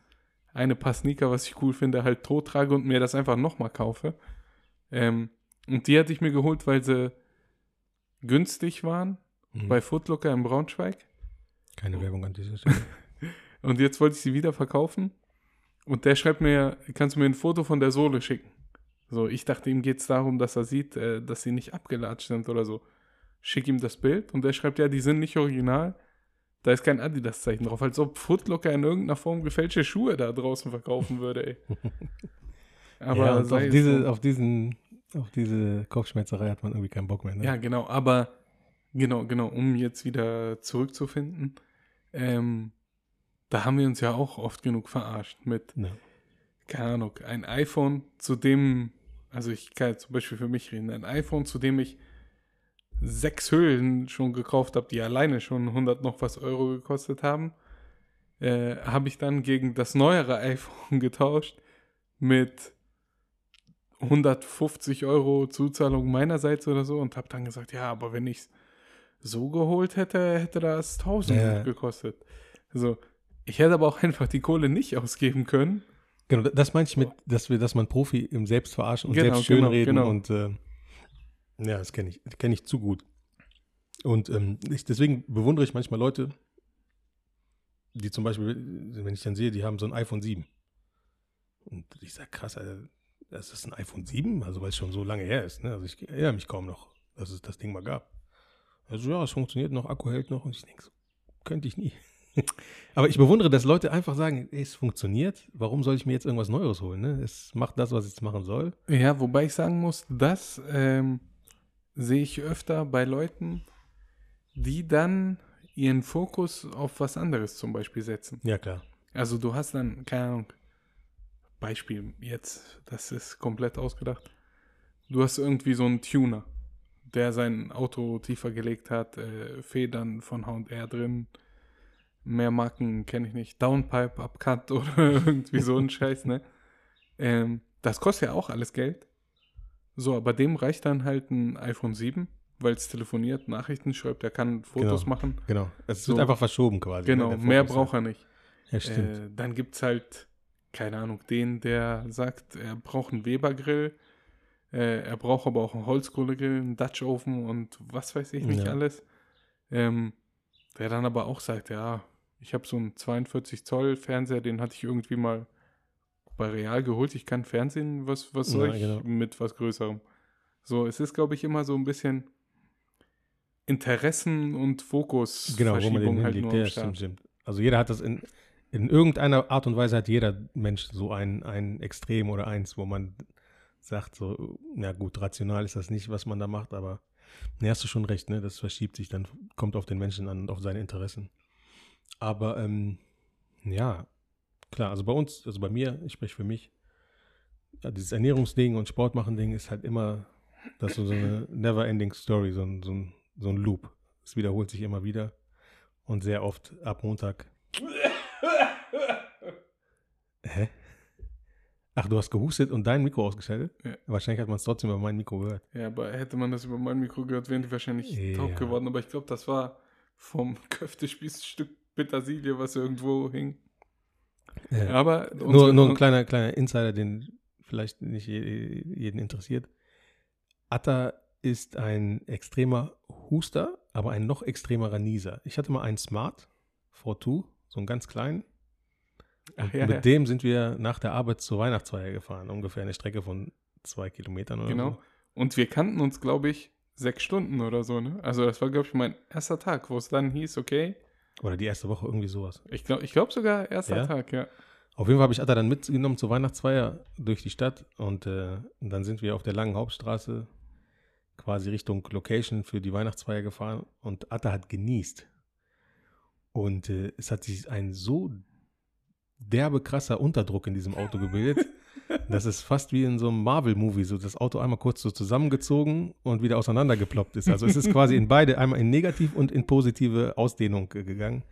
eine Paar Sneaker, was ich cool finde, halt tot trage und mir das einfach nochmal kaufe. Ähm, und die hatte ich mir geholt, weil sie günstig waren Mhm. bei Footlooker in Braunschweig. Keine Werbung an dieser Stelle. Und jetzt wollte ich sie wieder verkaufen. Und der schreibt mir, kannst du mir ein Foto von der Sohle schicken? So, ich dachte, ihm geht es darum, dass er sieht, äh, dass sie nicht abgelatscht sind oder so. Schick ihm das Bild und der schreibt, ja, die sind nicht original. Da ist kein Adidas-Zeichen drauf, als ob Footlooker in irgendeiner Form gefälschte Schuhe da draußen verkaufen würde, ey. Aber ja, auf, es diese, so. auf, diesen, auf diese Kopfschmerzerei hat man irgendwie keinen Bock mehr. Ne? Ja, genau, aber genau, genau, um jetzt wieder zurückzufinden, ähm, da haben wir uns ja auch oft genug verarscht mit, Ja. keine Ahnung, ein iPhone, zu dem, also ich kann jetzt zum Beispiel für mich reden, ein iPhone, zu dem ich sechs Hüllen schon gekauft habe, die alleine schon 100 noch was Euro gekostet haben, äh, habe ich dann gegen das neuere iPhone getauscht mit 150 Euro Zuzahlung meinerseits oder so und habe dann gesagt, ja, aber wenn ich es so geholt hätte, hätte das 1000 Ja. gekostet. Also, ich hätte aber auch einfach die Kohle nicht ausgeben können. Genau, das meine ich mit, dass wir, dass man Profi im Selbstverarschen und Genau, selbst genau, schönreden genau. und äh, ja, das kenne ich, kenne ich zu gut. Und ähm, ich, deswegen bewundere ich manchmal Leute, die zum Beispiel, wenn ich dann sehe, die haben so ein iPhone 7. Und ich sage, krass, Alter, das ist ein iPhone 7, also weil es schon so lange her ist. Ne? Also ich erinnere mich kaum noch, dass es das Ding mal gab. Also ja, es funktioniert noch, Akku hält noch und ich denke so, könnte ich nie. Aber ich bewundere, dass Leute einfach sagen, ey, es funktioniert, warum soll ich mir jetzt irgendwas Neues holen? Ne? Es macht das, was es machen soll. Ja, wobei ich sagen muss, das ähm, sehe ich öfter bei Leuten, die dann ihren Fokus auf was anderes zum Beispiel setzen. Ja, klar. Also du hast dann, keine Ahnung, Beispiel jetzt, das ist komplett ausgedacht. Du hast irgendwie so einen Tuner, der sein Auto tiefer gelegt hat, äh, Federn von H&R drin, mehr Marken kenne ich nicht, Downpipe, Upcut oder irgendwie so ein Scheiß, ne? Ähm, das kostet ja auch alles Geld. So, aber dem reicht dann halt ein iPhone 7, weil es telefoniert, Nachrichten schreibt, er kann Fotos Genau. machen. Genau. Es So. wird einfach verschoben quasi. Genau, ne, der mehr braucht er nicht. Ja, stimmt. Äh, dann gibt es halt, keine Ahnung, den, der sagt, er braucht einen Weber-Grill, äh, er braucht aber auch einen Holzkohlegrill, einen Dutch-Ofen und was weiß ich nicht Ja. alles. Ähm, der dann aber auch sagt, ja, ich habe so einen 42 Zoll Fernseher, den hatte ich irgendwie mal bei Real geholt. Ich kann Fernsehen, was, was soll Ja, ich genau. mit was Größerem? So, es ist, glaube ich, immer so ein bisschen Interessen und Fokus Genau, wo man den halt hinlegt. Ja, stimmt, stimmt. Also jeder hat das in, in irgendeiner Art und Weise hat jeder Mensch so ein, ein Extrem oder eins, wo man sagt so, na gut, rational ist das nicht, was man da macht, aber ne, hast du schon recht, ne? Das verschiebt sich dann, kommt auf den Menschen an und auf seine Interessen. Aber ähm, ja, klar, also bei uns, also bei mir, ich spreche für mich, ja, dieses Ernährungsding und Sportmachen-Ding ist halt immer, das ist so eine never-ending Story, so ein, so, ein, so ein Loop. Es wiederholt sich immer wieder und sehr oft ab Montag. Hä? Ach, du hast gehustet und dein Mikro ausgeschaltet? Ja. Wahrscheinlich hat man es trotzdem über mein Mikro gehört. Ja, aber hätte man das über mein Mikro gehört, wären die wahrscheinlich Ja. taub geworden. Aber ich glaube, das war vom Köftespießstück Petersilie, was irgendwo hing. Aber nur, nur ein kleiner, kleiner Insider, den vielleicht nicht je- jeden interessiert. Atta ist ein extremer Huster, aber ein noch extremerer Nieser. Ich hatte mal einen Smart 4.2, so einen ganz kleinen. Ach ja, mit ja. dem sind wir nach der Arbeit zur Weihnachtsfeier gefahren, ungefähr eine Strecke von zwei Kilometern oder Genau. so. Und wir kannten uns, glaube ich, sechs Stunden oder so, ne? Also das war, glaube ich, mein erster Tag, wo es dann hieß, okay, Oder die erste Woche, irgendwie sowas. ich glaube ich glaub sogar erster Ja? Tag, ja. Auf jeden Fall habe ich Atta dann mitgenommen zur Weihnachtsfeier durch die Stadt und, äh, dann sind wir auf der langen Hauptstraße quasi Richtung Location für die Weihnachtsfeier gefahren und Atta hat genießt. Und äh, es hat sich ein so derbe krasser Unterdruck in diesem Auto gebildet, dass es fast wie in so einem Marvel-Movie, so das Auto einmal kurz so zusammengezogen und wieder auseinandergeploppt ist. Also es ist quasi in beide, einmal in negativ und in positive Ausdehnung gegangen.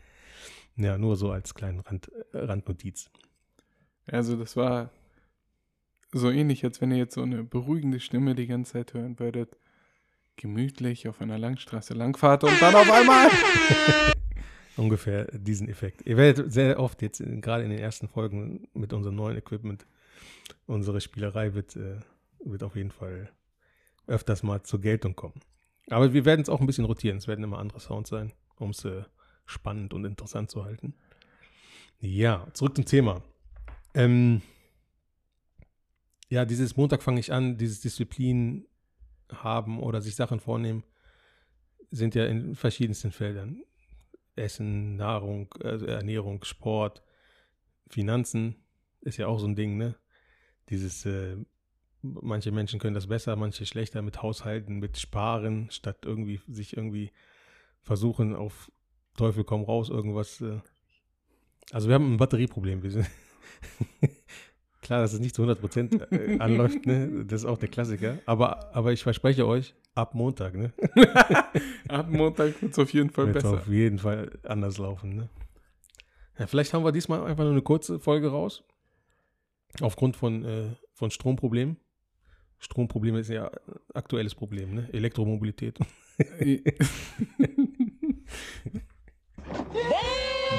Ja, nur so als kleinen Rand, äh, Randnotiz. Also das war so ähnlich, als wenn ihr jetzt so eine beruhigende Stimme die ganze Zeit hören würdet. Gemütlich auf einer Langstraße langfahrt und dann auf einmal. ungefähr diesen Effekt. Ihr werdet sehr oft jetzt, gerade in den ersten Folgen mit unserem neuen Equipment, unsere Spielerei wird, äh, wird auf jeden Fall öfters mal zur Geltung kommen. Aber wir werden es auch ein bisschen rotieren. Es werden immer andere Sounds sein, um es äh, spannend und interessant zu halten. Ja, zurück zum Thema. Ähm, ja, dieses Montag fange ich an, dieses Disziplin haben oder sich Sachen vornehmen, sind ja in verschiedensten Feldern. Essen, Nahrung, also Ernährung, Sport, Finanzen ist ja auch so ein Ding, ne? Dieses, äh, manche Menschen können das besser, manche schlechter mit Haushalten, mit Sparen, statt irgendwie sich irgendwie versuchen, auf Teufel komm raus, irgendwas. Äh. Also wir haben ein Batterieproblem. Wir sind Klar, dass es nicht zu 100% äh, anläuft, ne? Das ist auch der Klassiker. Aber, aber ich verspreche euch, ab Montag, ne? Ab Montag wird es auf jeden Fall Wird besser. auf jeden Fall anders laufen. Ne? Ja, vielleicht haben wir diesmal einfach nur eine kurze Folge raus. Aufgrund von, äh, von Stromproblemen. Stromprobleme ist ja ein aktuelles Problem, ne? Elektromobilität.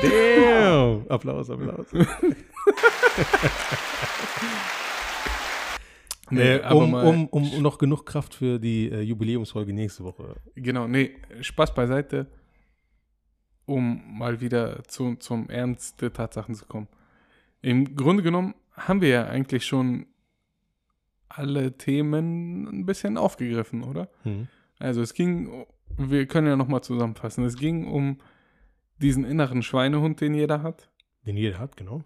Damn! Applaus, Applaus. nee, Äh, um, um, um noch genug Kraft für die äh, Jubiläumsfolge nächste Woche. Genau, nee, Spaß beiseite, um mal wieder zu, zum Ernst der Tatsachen zu kommen. Im Grunde genommen haben wir ja eigentlich schon alle Themen ein bisschen aufgegriffen, oder? Hm. Also es ging, wir können ja nochmal zusammenfassen, es ging um diesen inneren Schweinehund, den jeder hat. Den jeder hat, genau.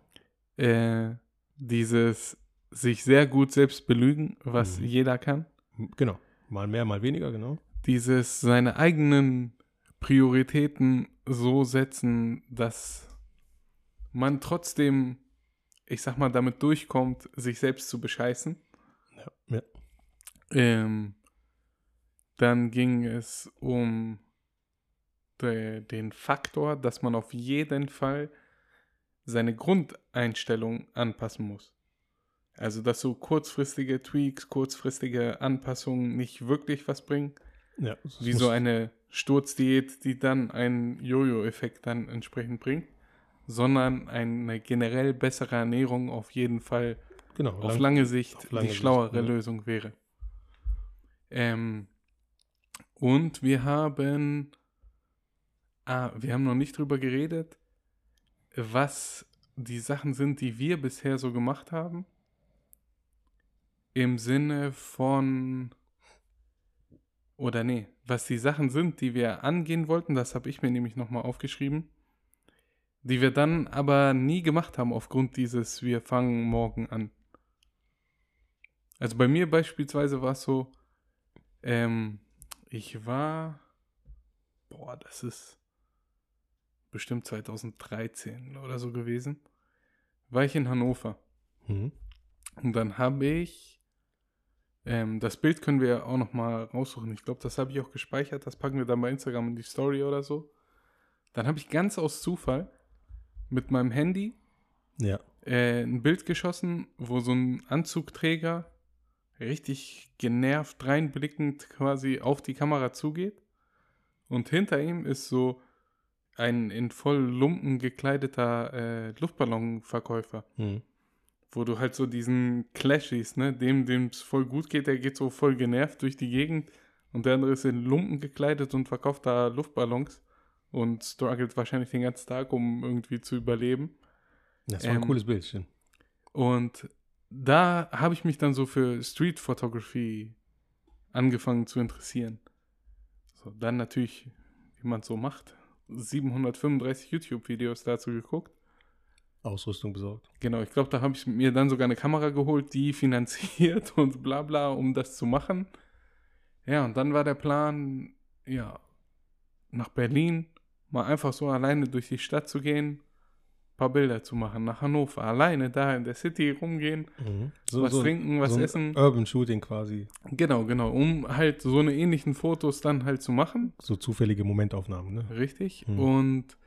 Äh, dieses sich sehr gut selbst belügen, was Mhm. jeder kann. Genau. Mal mehr, mal weniger, genau. Dieses seine eigenen Prioritäten so setzen, dass man trotzdem, ich sag mal, damit durchkommt, sich selbst zu bescheißen. Ja. ja. Ähm, dann ging es um de, den Faktor, dass man auf jeden Fall seine Grundeinstellung anpassen muss. Also, dass so kurzfristige Tweaks, kurzfristige Anpassungen nicht wirklich was bringen. Ja, wie so eine Sturzdiät, die dann einen Jojo-Effekt dann entsprechend bringt, sondern eine generell bessere Ernährung auf jeden Fall genau, auf lang- lange Sicht auf lange die Sicht, schlauere ja. Lösung wäre. Ähm, und wir haben, ah, wir haben noch nicht drüber geredet, was die Sachen sind, die wir bisher so gemacht haben. Im Sinne von, oder nee, was die Sachen sind, die wir angehen wollten, das habe ich mir nämlich nochmal aufgeschrieben, die wir dann aber nie gemacht haben aufgrund dieses, wir fangen morgen an. Also bei mir beispielsweise war es so, ähm, ich war, boah, das ist bestimmt 2013 oder so gewesen, war ich in Hannover. Mhm. Und dann habe ich, ähm, das Bild können wir auch noch mal raussuchen. Ich glaube, das habe ich auch gespeichert. Das packen wir dann bei Instagram in die Story oder so. Dann habe ich ganz aus Zufall mit meinem Handy Ja. äh, ein Bild geschossen, wo so ein Anzugträger richtig genervt reinblickend quasi auf die Kamera zugeht. Und hinter ihm ist so ein in voll Lumpen gekleideter äh, Luftballonverkäufer Mhm. wo du halt so diesen Clash siehst, ne? Dem, dem es voll gut geht, der geht so voll genervt durch die Gegend und der andere ist in Lumpen gekleidet und verkauft da Luftballons und struggelt wahrscheinlich den ganzen Tag, um irgendwie zu überleben. Das war ein Ähm, cooles Bild, stimmt. Und da habe ich mich dann so für Street Photography angefangen zu interessieren. So, dann natürlich, wie man es so macht, 735 YouTube-Videos dazu geguckt. Ausrüstung besorgt. Genau, ich glaube, da habe ich mir dann sogar eine Kamera geholt, die finanziert und bla bla, um das zu machen. Ja, und dann war der Plan, ja, nach Berlin, mal einfach so alleine durch die Stadt zu gehen, paar Bilder zu machen, nach Hannover, alleine da in der City rumgehen, Mhm. was trinken, was so ein essen. Urban Shooting quasi. Genau, genau, um halt so eine ähnlichen Fotos dann halt zu machen. So zufällige Momentaufnahmen, ne? Richtig. Mhm. Und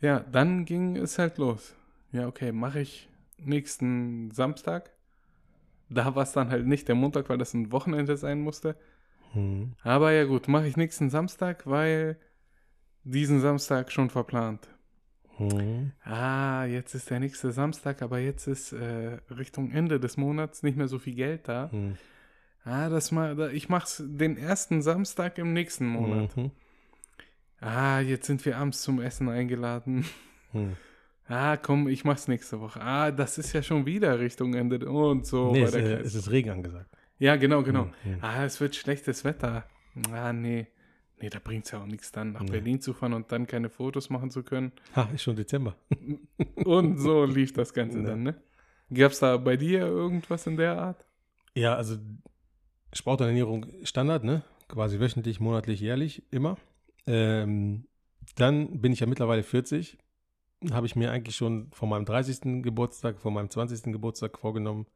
ja, dann ging es halt los. Ja, okay, mache ich nächsten Samstag. Da war es dann halt nicht der Montag, weil das ein Wochenende sein musste. Mhm. Aber ja gut, mache ich nächsten Samstag, weil diesen Samstag schon verplant. Mhm. Ah, jetzt ist der nächste Samstag, aber jetzt ist äh, Richtung Ende des Monats nicht mehr so viel Geld da. Mhm. Ah, das mal, ich mach's den ersten Samstag im nächsten Monat. Mhm. Ah, jetzt sind wir abends zum Essen eingeladen. Mhm. Ah, komm, ich mach's nächste Woche. Ah, das ist ja schon wieder Richtung Ende und so. nee, es, äh, es ist Regen angesagt. ja, genau, genau. Mhm. Ah, es wird schlechtes Wetter. Ah, nee. Nee, da bringt's ja auch nichts dann, nach Nee. Berlin zu fahren und dann keine Fotos machen zu können. Ha, ist schon Dezember. Und so lief das Ganze Ja. dann, ne? Gab's da bei dir irgendwas in der Art? Ja, also Sport und Ernährung Standard, ne? Quasi wöchentlich, monatlich, jährlich, immer. Ähm, dann bin ich ja mittlerweile 40. Habe ich mir eigentlich schon von meinem 30. Geburtstag, von meinem 20. Geburtstag vorgenommen,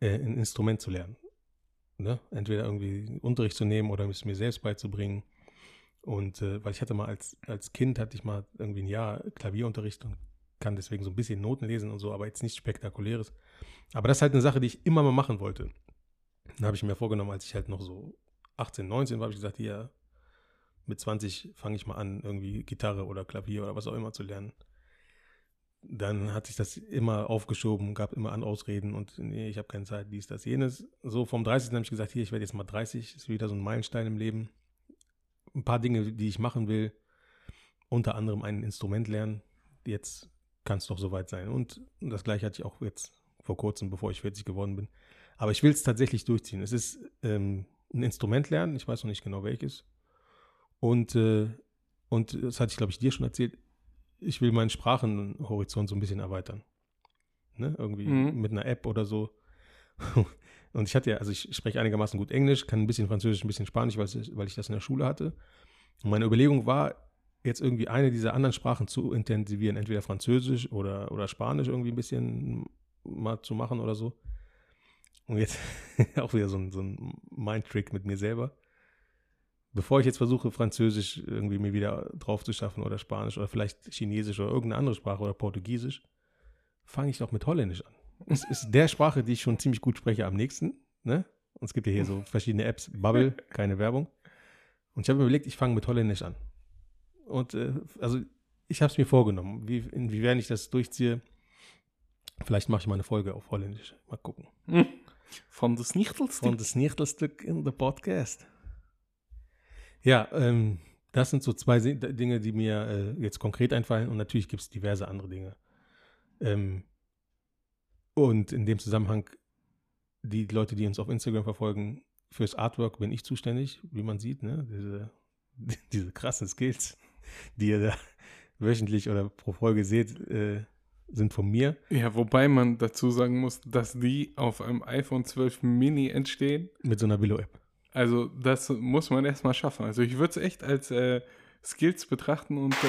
äh, ein Instrument zu lernen. Ne? Entweder irgendwie Unterricht zu nehmen oder es mir selbst beizubringen. Und äh, weil ich hatte mal als, als Kind, hatte ich mal irgendwie ein Jahr Klavierunterricht und kann deswegen so ein bisschen Noten lesen und so, aber jetzt nichts Spektakuläres. Aber das ist halt eine Sache, die ich immer mal machen wollte. Dann habe ich mir vorgenommen, als ich halt noch so 18, 19 war, habe ich gesagt, hier mit 20 fange ich mal an, irgendwie Gitarre oder Klavier oder was auch immer zu lernen. Dann hat sich das immer aufgeschoben, gab immer an Ausreden und nee, ich habe keine Zeit, dies, das, jenes. So vom 30. habe ich gesagt, hier, ich werde jetzt mal 30, ist wieder so ein Meilenstein im Leben. Ein paar Dinge, die ich machen will, unter anderem ein Instrument lernen. Jetzt kann es doch soweit sein. Und das gleiche hatte ich auch jetzt vor kurzem, bevor ich 40 geworden bin. Aber ich will es tatsächlich durchziehen. Es ist ähm, ein Instrument lernen, ich weiß noch nicht genau welches. Und, äh, und das hatte ich, glaube ich, dir schon erzählt. Ich will meinen Sprachenhorizont so ein bisschen erweitern. Ne? Irgendwie Mhm. mit einer App oder so. Und ich hatte ja, also ich spreche einigermaßen gut Englisch, kann ein bisschen Französisch, ein bisschen Spanisch, weil, weil ich das in der Schule hatte. Und meine Überlegung war, jetzt irgendwie eine dieser anderen Sprachen zu intensivieren, entweder Französisch oder, oder Spanisch irgendwie ein bisschen mal zu machen oder so. Und jetzt auch wieder so ein, so ein Mind-Trick mit mir selber. Bevor ich jetzt versuche, Französisch irgendwie mir wieder drauf zu schaffen oder Spanisch oder vielleicht Chinesisch oder irgendeine andere Sprache oder Portugiesisch, fange ich doch mit Holländisch an. Es ist der Sprache, die ich schon ziemlich gut spreche, am nächsten. Ne? Und es gibt ja hier so verschiedene Apps, Bubble, keine Werbung. Und ich habe mir überlegt, ich fange mit Holländisch an. Und äh, also ich habe es mir vorgenommen, wie, inwiefern ich das durchziehe. Vielleicht mache ich mal eine Folge auf Holländisch. Mal gucken. Von das Nichtelstück. Von das Nichtelstück in the Podcast. Ja, ähm, das sind so zwei Dinge, die mir äh, jetzt konkret einfallen. Und natürlich gibt es diverse andere Dinge. Ähm, und in dem Zusammenhang, die Leute, die uns auf Instagram verfolgen, fürs Artwork bin ich zuständig, wie man sieht, ne? Diese, diese krassen Skills, die ihr da wöchentlich oder pro Folge seht, äh, sind von mir. Ja, wobei man dazu sagen muss, dass die auf einem iPhone 12 Mini entstehen. Mit so einer Billo-App. Also das muss man erstmal schaffen. Also ich würde es echt als äh, Skills betrachten und äh,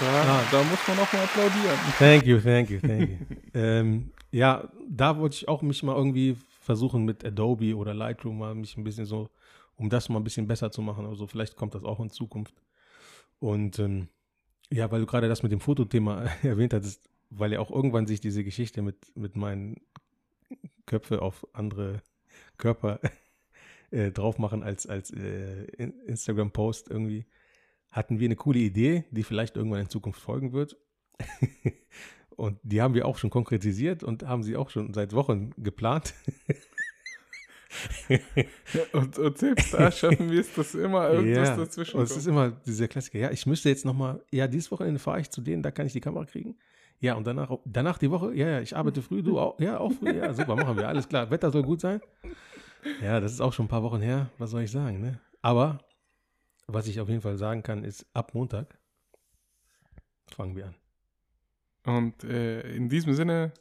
da, Ah. da muss man auch mal applaudieren. Thank you, thank you, thank you. ähm, ja, da wollte ich auch mich mal irgendwie versuchen mit Adobe oder Lightroom mal mich ein bisschen so, um das mal ein bisschen besser zu machen. Also vielleicht kommt das auch in Zukunft. Und ähm, ja, weil du gerade das mit dem Fotothema erwähnt hattest, weil ja auch irgendwann sich diese Geschichte mit, mit meinen Köpfe auf andere Körper äh, drauf machen als, als äh, In- Instagram-Post irgendwie, hatten wir eine coole Idee, die vielleicht irgendwann in Zukunft folgen wird. und die haben wir auch schon konkretisiert und haben sie auch schon seit Wochen geplant. Und, und selbst da schaffen wir es, dass immer irgendwas dazwischen und es kommt. ist immer dieser Klassiker. Ja, ich müsste jetzt nochmal, ja, dieses Wochenende fahre ich zu denen, da kann ich die Kamera kriegen. Ja, und danach, danach die Woche, ja, ja, ich arbeite früh, du auch, ja, auch früh, ja, super, machen wir, alles klar. Wetter soll gut sein. Ja, das ist auch schon ein paar Wochen her, was soll ich sagen, ne? Aber, was ich auf jeden Fall sagen kann, ist, ab Montag fangen wir an. Und äh, in diesem Sinne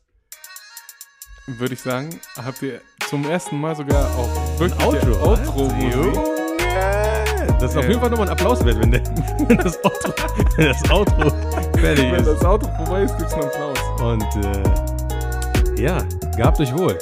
würde ich sagen, habt ihr zum ersten Mal sogar auch wirklich der Outro-Musik. Das ist auf Ja. jeden Fall nochmal ein Applaus wert, wenn, der, wenn das Outro, wenn das Outro fertig Wenn ist. das Auto vorbei ist, gibt es einen Applaus. Und äh, ja, gehabt euch wohl.